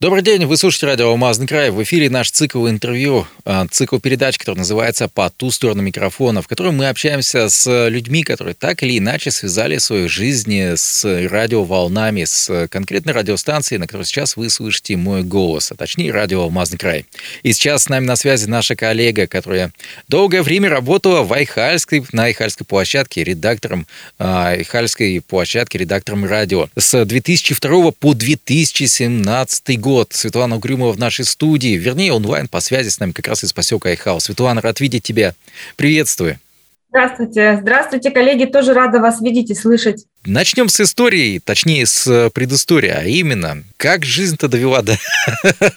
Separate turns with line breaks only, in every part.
Добрый день, вы слушаете радио «Алмазный край». В эфире наш цикл интервью, а, цикл передач, который называется «По ту сторону микрофона», в котором мы общаемся с людьми, которые так или иначе связали свою жизнь с радиоволнами, с конкретной радиостанцией, на которой сейчас вы слышите мой голос, а точнее радио «Алмазный край». И сейчас с нами на связи наша коллега, которая долгое время работала в Айхальской, на Айхальской площадке редактором а, Айхальской площадки, редактором радио. С 2002 по 2017 год год. Светлана Угрюмова в нашей студии, вернее, онлайн по связи с нами как раз из поселка Айхаус. Светлана, рад видеть тебя. Приветствую.
Здравствуйте. Здравствуйте, коллеги. Тоже рада вас видеть и слышать.
Начнем с истории, точнее, с предыстории, а именно, как жизнь-то довела до,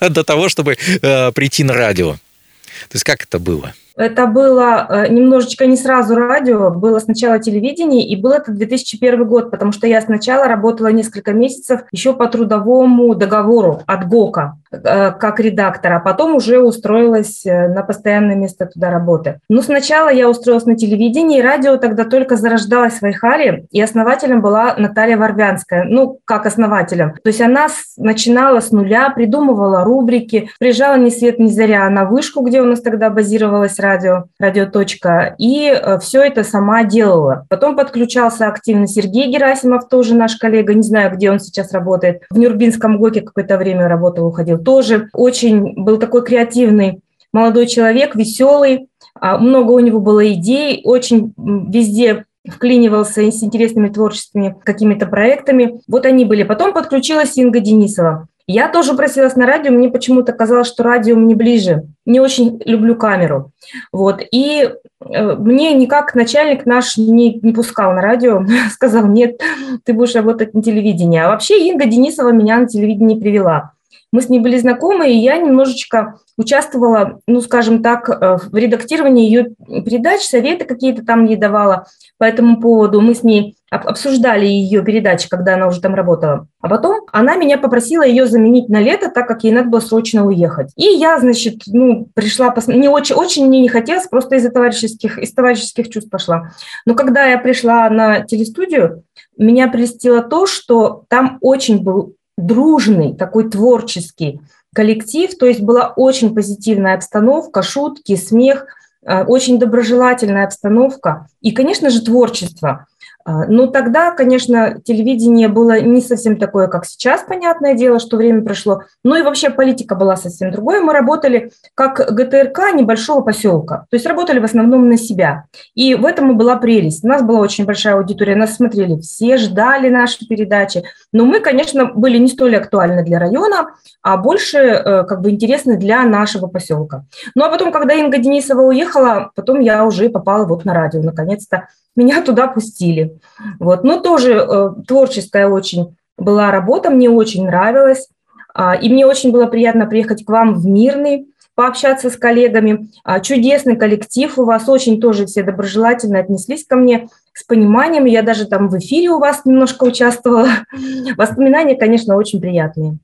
до того, чтобы э, прийти на радио. То есть как это было?
Это было э, немножечко не сразу радио, было сначала телевидение, и был это 2001 год, потому что я сначала работала несколько месяцев еще по трудовому договору от ГОКа. Э, как редактора, а потом уже устроилась э, на постоянное место туда работы. Но сначала я устроилась на телевидении, радио тогда только зарождалось в Айхаре, и основателем была Наталья Варвянская, ну, как основателем. То есть она начинала с нуля, придумывала рубрики, приезжала ни свет ни заря на вышку, где у нас тогда базировалось радио, радиоточка, и э, все это сама делала. Потом подключался активно Сергей Герасимов, тоже наш коллега, не знаю, где он сейчас работает. В Нюрбинском ГОКе какое-то время работал, уходил тоже очень был такой креативный молодой человек, веселый, а, много у него было идей, очень везде вклинивался с интересными творческими какими-то проектами. Вот они были. Потом подключилась Инга Денисова. Я тоже просилась на радио, мне почему-то казалось, что радио мне ближе. Не очень люблю камеру. Вот. И э, мне никак начальник наш не, не пускал на радио, сказал, нет, ты будешь работать на телевидении. А вообще Инга Денисова меня на телевидение привела. Мы с ней были знакомы, и я немножечко участвовала, ну, скажем так, э, в редактировании ее передач, советы какие-то там ей давала по этому поводу. Мы с ней обсуждали ее передачи, когда она уже там работала. А потом она меня попросила ее заменить на лето, так как ей надо было срочно уехать. И я, значит, ну, пришла, пос... не очень, очень мне не хотелось, просто из-за товарищеских, из товарищеских чувств пошла. Но когда я пришла на телестудию, меня прельстило то, что там очень был дружный, такой творческий коллектив, то есть была очень позитивная обстановка, шутки, смех, э, очень доброжелательная обстановка и, конечно же, творчество. А, ну, тогда, конечно, телевидение было не совсем такое, как сейчас, понятное дело, что время прошло. Ну и вообще политика была совсем другой. Мы работали как ГТРК небольшого поселка, то есть работали в основном на себя. И в этом и была прелесть. У нас была очень большая аудитория, нас смотрели все, ждали наши передачи. Но мы, конечно, были не столь актуальны для района, а больше э, как бы интересны для нашего поселка. Ну а потом, когда Инга Денисова уехала, потом я уже попала вот на радио, наконец-то меня туда пустили. Вот. Но тоже э, творческая очень была работа, мне очень нравилось. А, и мне очень было приятно приехать к вам в Мирный, пообщаться с коллегами. А, чудесный коллектив у вас, очень тоже все доброжелательно отнеслись ко мне с пониманием. Я даже там в эфире у вас немножко участвовала. Воспоминания, конечно, очень приятные.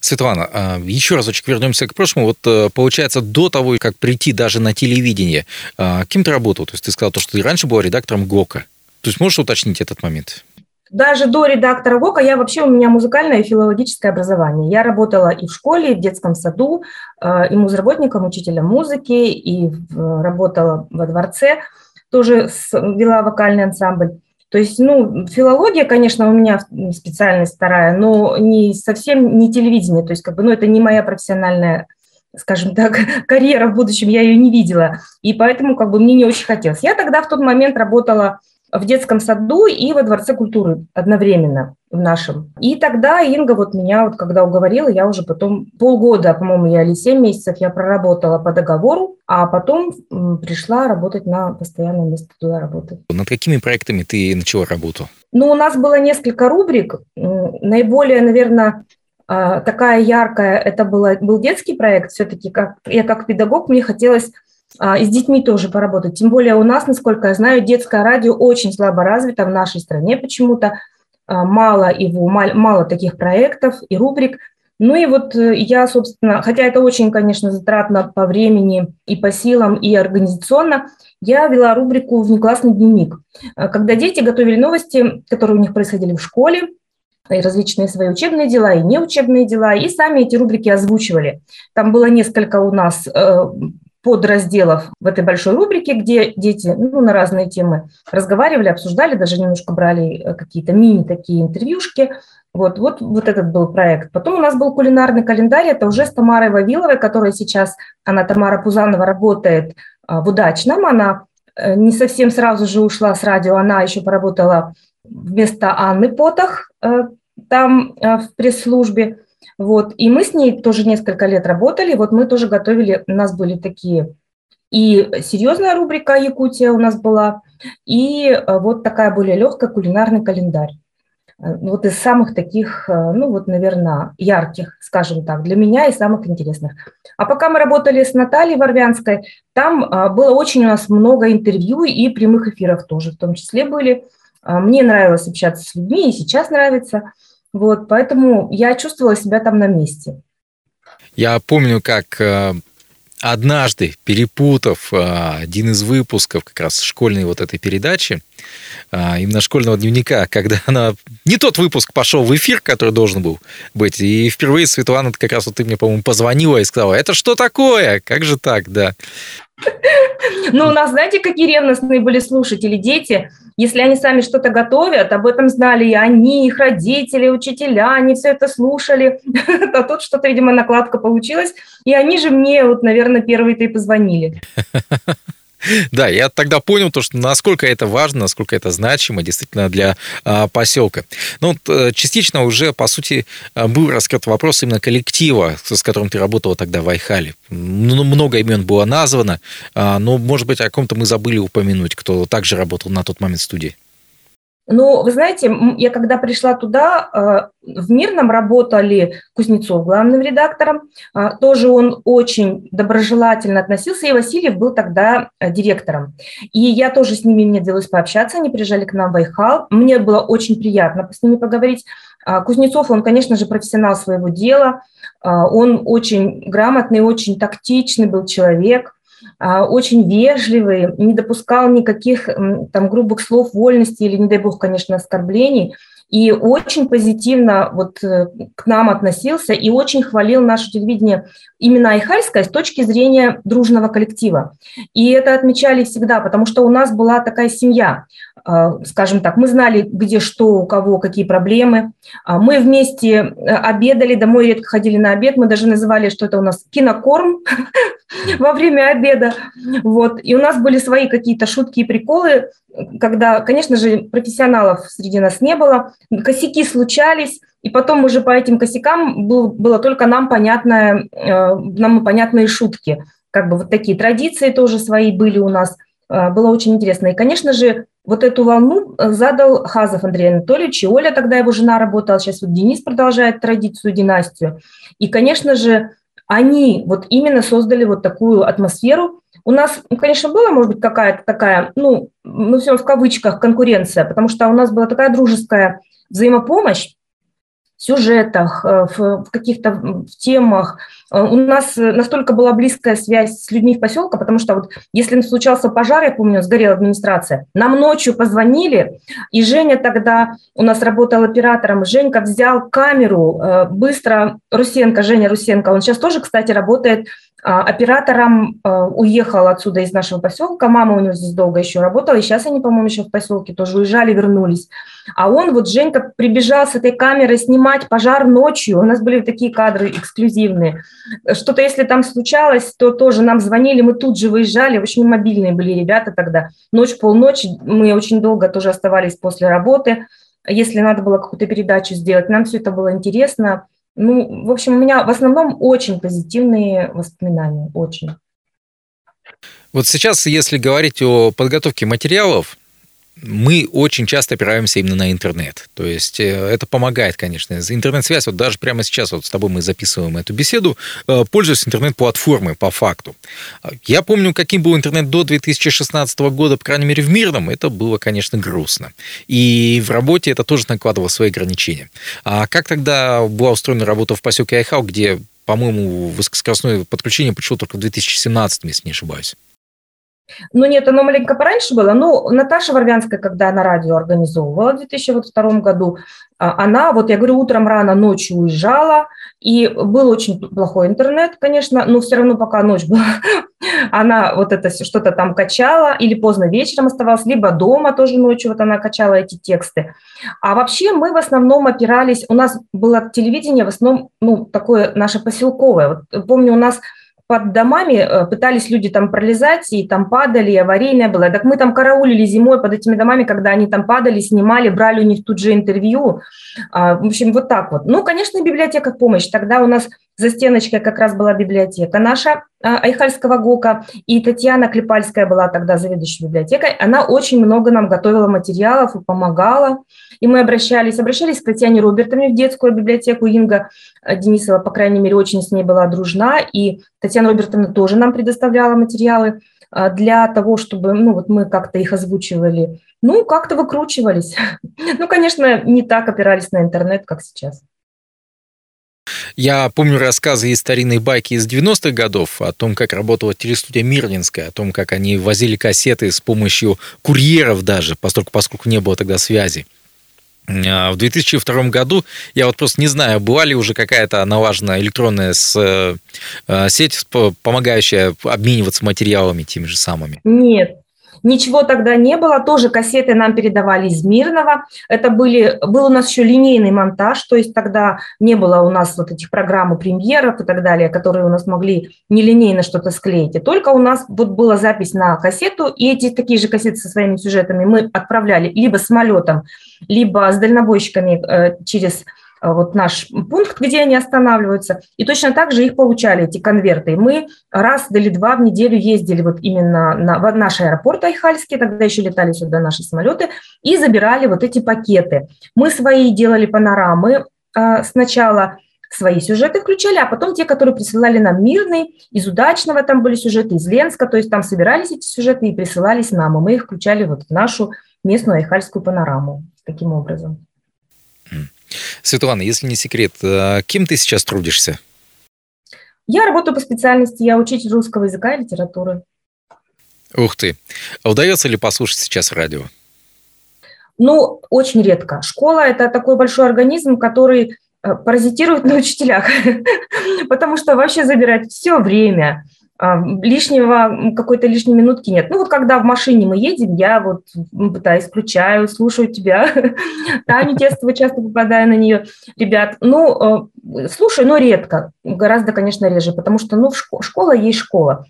Светлана, а, еще разочек вернемся к прошлому. Вот э, получается, до того, как прийти даже на телевидение, а, кем ты работал? То есть ты сказал, что ты раньше была редактором ГОКа. То есть можешь уточнить этот момент?
Даже до редактора ГОКа я вообще, у меня музыкальное и филологическое образование. Я работала и в школе, и в детском саду, э, и музработником, учителем музыки, и работала во дворце, тоже вела вокальный ансамбль. То есть, ну, филология, конечно, у меня специальность вторая, но не совсем не телевидение, то есть, как бы, ну, это не моя профессиональная скажем так, карьера в будущем, я ее не видела, и поэтому как бы мне не очень хотелось. Я тогда в тот момент работала в детском саду и во Дворце культуры одновременно в нашем. И тогда Инга вот меня, вот когда уговорила, я уже потом полгода, по-моему, я или 7 месяцев я проработала по договору, а потом пришла работать на постоянное место туда работать.
Над какими проектами ты начала работу?
Ну, у нас было несколько рубрик. Наиболее, наверное, а, такая яркая, это было, был детский проект. Все-таки как, я как педагог, мне хотелось и с детьми тоже поработать. Тем более у нас, насколько я знаю, детское радио очень слабо развито в нашей стране почему-то. А, мало его, мало таких проектов и рубрик. Ну и вот я, собственно, хотя это очень, конечно, затратно по времени и по силам, и организационно, я вела рубрику «Внеклассный дневник», когда дети готовили новости, которые у них происходили в школе, и различные свои учебные дела, и неучебные дела, и сами эти рубрики озвучивали. Там было несколько у нас подразделов в этой большой рубрике, где дети ну, на разные темы разговаривали, обсуждали, даже немножко брали э, какие-то мини такие интервьюшки. Вот, вот, вот этот был проект. Потом у нас был кулинарный календарь, это уже с Тамарой Вавиловой, которая сейчас, она, Тамара Пузанова, работает а, в «Удачном». Она э, не совсем сразу же ушла с радио, она еще поработала вместо Анны Потах э, там в пресс-службе. Вот. И мы с ней тоже несколько лет работали. Вот мы тоже готовили, у нас были такие и серьезная рубрика Якутия у нас была, и э, вот такая более легкая кулинарный календарь. Э, вот из самых таких, э, ну вот, наверное, ярких, скажем так, для меня и самых интересных. А пока мы работали с Натальей Варвянской, там было очень у нас много интервью и прямых эфиров тоже в том числе были. Мне нравилось общаться с людьми, и сейчас нравится – вот, поэтому я чувствовала себя там на месте.
Я помню, как э, однажды, перепутав э, один из выпусков как раз школьной вот этой передачи, э, именно школьного дневника, когда она не тот выпуск пошел в эфир, который должен был быть, и впервые, Светлана, как раз вот ты мне, по-моему, позвонила и сказала, это что такое? Как же так, да?
Ну, у нас, знаете, какие ревностные были слушатели, дети – если они сами что-то готовят, об этом знали и они, их родители, учителя, они все это слушали. А тут что-то, видимо, накладка получилась. И они же мне, вот, наверное, первые-то и позвонили.
Да, я тогда понял то, что насколько это важно, насколько это значимо действительно для а, поселка. Ну, вот, э, частично уже, по сути, э, был раскрыт вопрос именно коллектива, с которым ты работала тогда в Айхале. Ну, много имен было названо, а, но, может быть, о ком-то мы забыли упомянуть, кто также работал на тот момент в студии.
Ну, вы знаете, я когда пришла туда, э, в Мирном работали Кузнецов главным редактором, э, тоже он очень доброжелательно относился, и Васильев был тогда э, директором. И я тоже с ними, мне довелось пообщаться, они приезжали к нам в Айхал, мне было очень приятно с ними поговорить. Кузнецов, он, конечно же, профессионал своего дела, он очень грамотный, очень тактичный был человек, а, очень вежливый, не допускал никаких там грубых слов вольности или, не дай бог, конечно, оскорблений. И очень позитивно вот э, к нам относился и очень хвалил наше телевидение именно Айхальское с точки зрения дружного коллектива. И это отмечали всегда, потому что у нас была такая семья. А, скажем так, мы знали, где что, у кого, какие проблемы. А, мы вместе э, обедали, домой редко ходили на обед. Мы даже называли, что это у нас кинокорм во время обеда. Вот. И у нас были свои какие-то шутки и приколы, когда, конечно же, профессионалов среди нас не было. Косяки случались, и потом уже по этим косякам был, было только нам понятное, э, нам понятные шутки. Как бы вот такие традиции тоже свои были у нас. Э, было очень интересно. И, конечно же, вот эту волну э, задал Хазов Андрей Анатольевич, и Оля тогда его жена работала, сейчас вот Денис продолжает традицию, династию. И, конечно же, они вот именно создали вот такую атмосферу. У нас, ну, конечно, была, может быть, какая-то такая, ну, ну, все в кавычках, конкуренция, потому что у нас была такая дружеская взаимопомощь, сюжетах, э, в каких-то темах. Э, у нас настолько была близкая связь с людьми в поселке, потому что вот если случался пожар, я помню, сгорела администрация, нам ночью позвонили, и Женя тогда у нас работал оператором, Женька взял камеру, э, быстро, Русенко, Женя Русенко, он сейчас тоже, кстати, работает оператором уехал отсюда из нашего поселка, мама у него здесь долго еще работала, и сейчас они, по-моему, еще в поселке тоже уезжали, вернулись. А он, вот Женька, прибежал с этой камерой снимать пожар ночью. У нас были такие кадры эксклюзивные. Что-то, если там случалось, то тоже нам звонили, мы тут же выезжали. Очень мобильные были ребята тогда. Ночь, полночи, мы очень долго тоже оставались после работы. Если надо было какую-то передачу сделать, нам все это было интересно. Ну, в общем, у меня в основном очень позитивные воспоминания, очень.
Вот сейчас, если говорить о подготовке материалов, мы очень часто опираемся именно на интернет. То есть э, это помогает, конечно. Интернет-связь, вот даже прямо сейчас вот с тобой мы записываем эту беседу, э, пользуясь интернет-платформой по факту. Я помню, каким был интернет до 2016 года, по крайней мере, в мирном, это было, конечно, грустно. И в работе это тоже накладывало свои ограничения. А как тогда была устроена работа в поселке Айхау, где, по-моему, высокоскоростное подключение пришло только в 2017, если не ошибаюсь?
Ну нет, оно маленько пораньше было. Ну, Наташа Варвянская, когда на радио организовывала в 2002 году, а, она, вот я говорю, утром рано, ночью уезжала, и был очень плохой интернет, конечно, но все равно пока ночь была, она вот это что-то там качала, или поздно вечером оставалась, либо дома тоже ночью вот она качала эти тексты. А вообще мы в основном опирались, у нас было телевидение в основном, ну, такое наше поселковое. Вот, помню, у нас под домами э, пытались люди там пролезать, и там падали, и аварийное было. Так мы там караулили зимой под этими домами, когда они там падали, снимали, брали у них тут же интервью. А, в общем, вот так вот. Ну, конечно, библиотека помощь. Тогда у нас за стеночкой как раз была библиотека наша а, Айхальского ГОКа, и Татьяна Клепальская была тогда заведующей библиотекой. Она очень много нам готовила материалов и помогала. И мы обращались, обращались к Татьяне Робертовне в детскую библиотеку. Инга э, Денисова, по крайней мере, очень с ней была дружна. И Татьяна Робертовна тоже нам предоставляла материалы э, для того, чтобы ну, вот мы как-то их озвучивали. Ну, как-то выкручивались. Ну, конечно, не так опирались на интернет, как сейчас.
Я помню рассказы из старинной байки из 90-х годов о том, как работала телестудия Мирлинская, о том, как они возили кассеты с помощью курьеров даже, поскольку, поскольку не было тогда связи. А, в 2002 году, я вот просто не знаю, была ли уже какая-то налажена электронная с, э, сеть, помогающая обмениваться материалами теми же самыми?
Нет, Ничего тогда не было, тоже кассеты нам передавали из Мирного. Это были, был у нас еще линейный монтаж, то есть тогда не было у нас вот этих программ премьеров и так далее, которые у нас могли нелинейно что-то склеить. И только у нас вот была запись на кассету, и эти такие же кассеты со своими сюжетами мы отправляли либо самолетом, либо с дальнобойщиками э, через вот наш пункт, где они останавливаются, и точно так же их получали, эти конверты. мы раз или два в неделю ездили вот именно на, в наш аэропорт Айхальский, тогда еще летали сюда наши самолеты, и забирали вот эти пакеты. Мы свои делали панорамы э, сначала, свои сюжеты включали, а потом те, которые присылали нам мирный, из удачного там были сюжеты, из Ленска, то есть там собирались эти сюжеты и присылались нам, и мы их включали вот в нашу местную айхальскую панораму таким образом.
Светлана, если не секрет, а кем ты сейчас трудишься?
Я работаю по специальности, я учитель русского языка и литературы.
Ух ты. А удается ли послушать сейчас радио?
Ну, очень редко. Школа – это такой большой организм, который э, паразитирует на учителях, потому что вообще забирает все время – лишнего, какой-то лишней минутки нет. Ну вот когда в машине мы едем, я вот пытаюсь, включаю, слушаю тебя, Таню Тестову часто попадаю на нее, ребят. Ну, э, слушаю, но редко, гораздо, конечно, реже, потому что, ну, школа есть школа,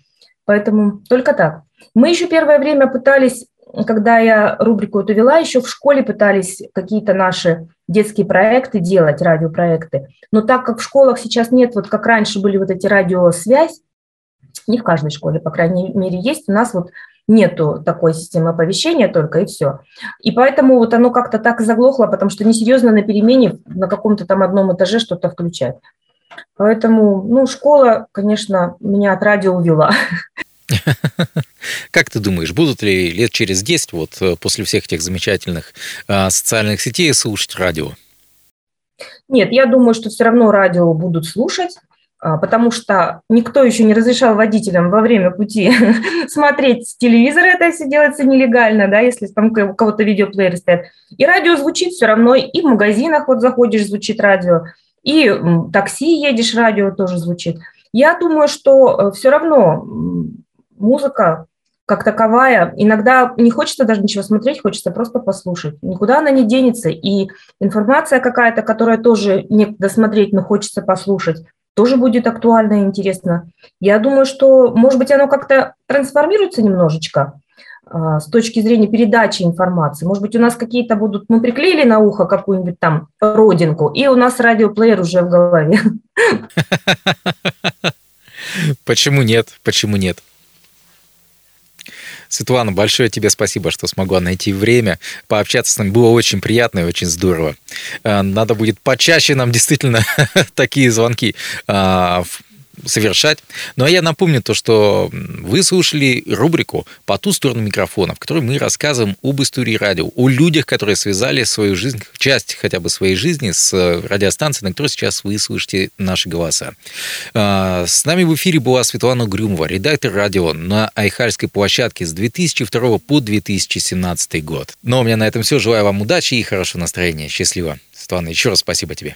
поэтому только так. Мы еще первое время пытались, когда я рубрику эту вела, еще в школе пытались какие-то наши детские проекты делать, радиопроекты. Но так как в школах сейчас нет, вот как раньше были вот эти радиосвязь, не в каждой школе, по крайней мере, есть. У нас вот нету такой системы оповещения только, и все. И поэтому вот оно как-то так заглохло, потому что несерьезно на перемене на каком-то там одном этаже что-то включать. Поэтому, ну, школа, конечно, меня от радио увела.
Как ты думаешь, будут ли лет через 10, вот э, после всех этих замечательных а, социальных сетей, слушать радио?
Нет, я думаю, что все равно радио будут слушать. А, потому что никто еще не разрешал водителям во время пути смотреть телевизор, это все делается нелегально, да, если там у кого-то видеоплееры стоят. И радио звучит все равно, и в магазинах вот заходишь, звучит радио, и такси едешь, радио тоже звучит. Я думаю, что э, все равно музыка как таковая, иногда не хочется даже ничего смотреть, хочется просто послушать. Никуда она не денется. И информация какая-то, которая тоже некогда смотреть, но хочется послушать, тоже будет актуально и интересно. Я думаю, что, может быть, оно как-то трансформируется немножечко а, с точки зрения передачи информации. Может быть, у нас какие-то будут, мы приклеили на ухо какую-нибудь там родинку, и у нас радиоплеер уже в голове.
Почему нет? Почему нет? Светлана, большое тебе спасибо, что смогла найти время пообщаться с нами. Было очень приятно и очень здорово. Э, надо будет почаще нам действительно такие звонки а, совершать. Ну а я напомню то, что вы слушали рубрику «По ту сторону микрофона», в которой мы рассказываем об истории радио, о людях, которые связали свою жизнь, часть хотя бы своей жизни с радиостанцией, на которой сейчас вы слышите наши голоса. А, с нами в эфире была Светлана Грюмова, редактор радио на Айхальской площадке с 2002 по 2017 год. Ну, у меня на этом все. Желаю вам удачи и хорошего настроения. Счастливо. Светлана, еще раз спасибо тебе.